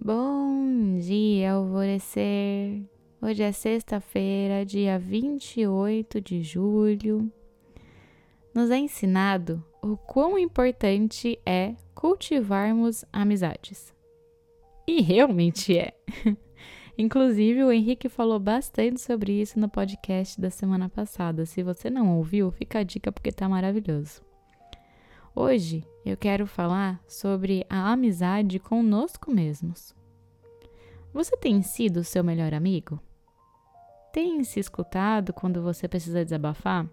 Bom dia, alvorecer. Hoje é sexta-feira, dia 28 de julho. Nos é ensinado o quão importante é cultivarmos amizades. E realmente é. Inclusive, o Henrique falou bastante sobre isso no podcast da semana passada. Se você não ouviu, fica a dica porque tá maravilhoso. Hoje eu quero falar sobre a amizade conosco mesmos. Você tem sido seu melhor amigo? Tem se escutado quando você precisa desabafar?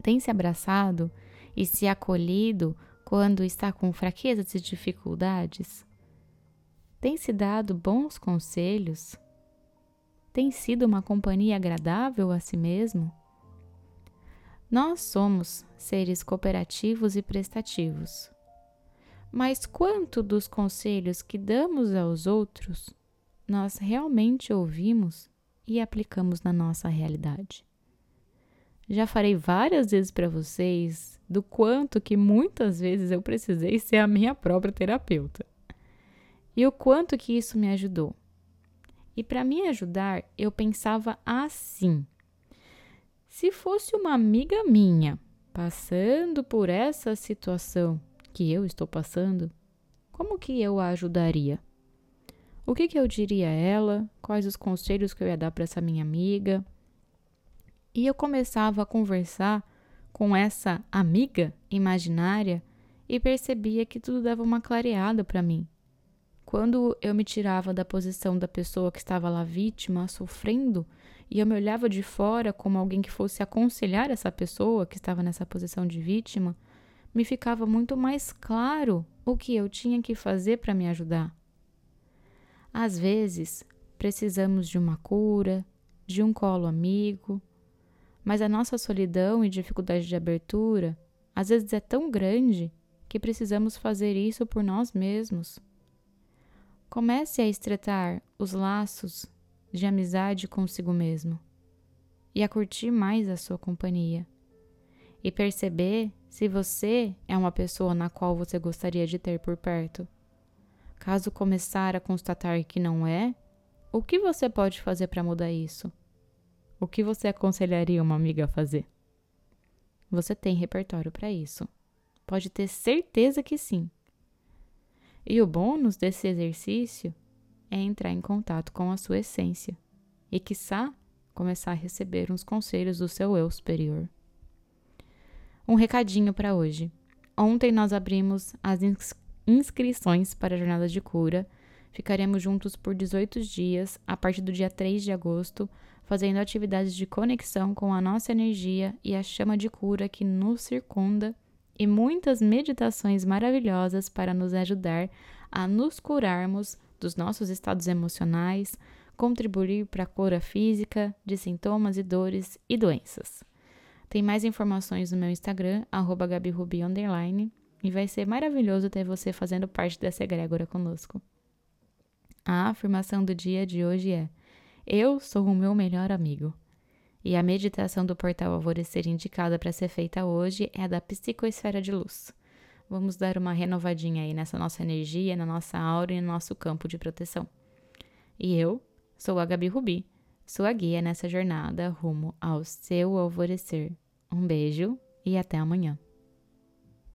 Tem se abraçado e se acolhido quando está com fraquezas e dificuldades? Tem se dado bons conselhos? Tem sido uma companhia agradável a si mesmo? Nós somos seres cooperativos e prestativos. Mas quanto dos conselhos que damos aos outros nós realmente ouvimos e aplicamos na nossa realidade? Já farei várias vezes para vocês do quanto que muitas vezes eu precisei ser a minha própria terapeuta. E o quanto que isso me ajudou. E para me ajudar, eu pensava assim: se fosse uma amiga minha passando por essa situação que eu estou passando, como que eu a ajudaria? O que, que eu diria a ela? Quais os conselhos que eu ia dar para essa minha amiga? E eu começava a conversar com essa amiga imaginária e percebia que tudo dava uma clareada para mim. Quando eu me tirava da posição da pessoa que estava lá vítima, sofrendo, e eu me olhava de fora como alguém que fosse aconselhar essa pessoa que estava nessa posição de vítima, me ficava muito mais claro o que eu tinha que fazer para me ajudar. Às vezes, precisamos de uma cura, de um colo amigo, mas a nossa solidão e dificuldade de abertura às vezes é tão grande que precisamos fazer isso por nós mesmos. Comece a estreitar os laços de amizade consigo mesmo e a curtir mais a sua companhia e perceber se você é uma pessoa na qual você gostaria de ter por perto. Caso começar a constatar que não é, o que você pode fazer para mudar isso? O que você aconselharia uma amiga a fazer? Você tem repertório para isso. Pode ter certeza que sim. E o bônus desse exercício é entrar em contato com a sua essência e, quiçá, começar a receber uns conselhos do seu eu superior. Um recadinho para hoje. Ontem nós abrimos as ins inscrições para a jornada de cura. Ficaremos juntos por 18 dias, a partir do dia 3 de agosto, fazendo atividades de conexão com a nossa energia e a chama de cura que nos circunda e muitas meditações maravilhosas para nos ajudar a nos curarmos dos nossos estados emocionais, contribuir para a cura física de sintomas e dores e doenças. Tem mais informações no meu Instagram, gabirubi, e vai ser maravilhoso ter você fazendo parte dessa egrégora conosco. A afirmação do dia de hoje é: Eu sou o meu melhor amigo. E a meditação do portal Alvorecer indicada para ser feita hoje é a da psicoesfera de luz. Vamos dar uma renovadinha aí nessa nossa energia, na nossa aura e no nosso campo de proteção. E eu sou a Gabi Rubi, sua guia nessa jornada rumo ao seu alvorecer. Um beijo e até amanhã.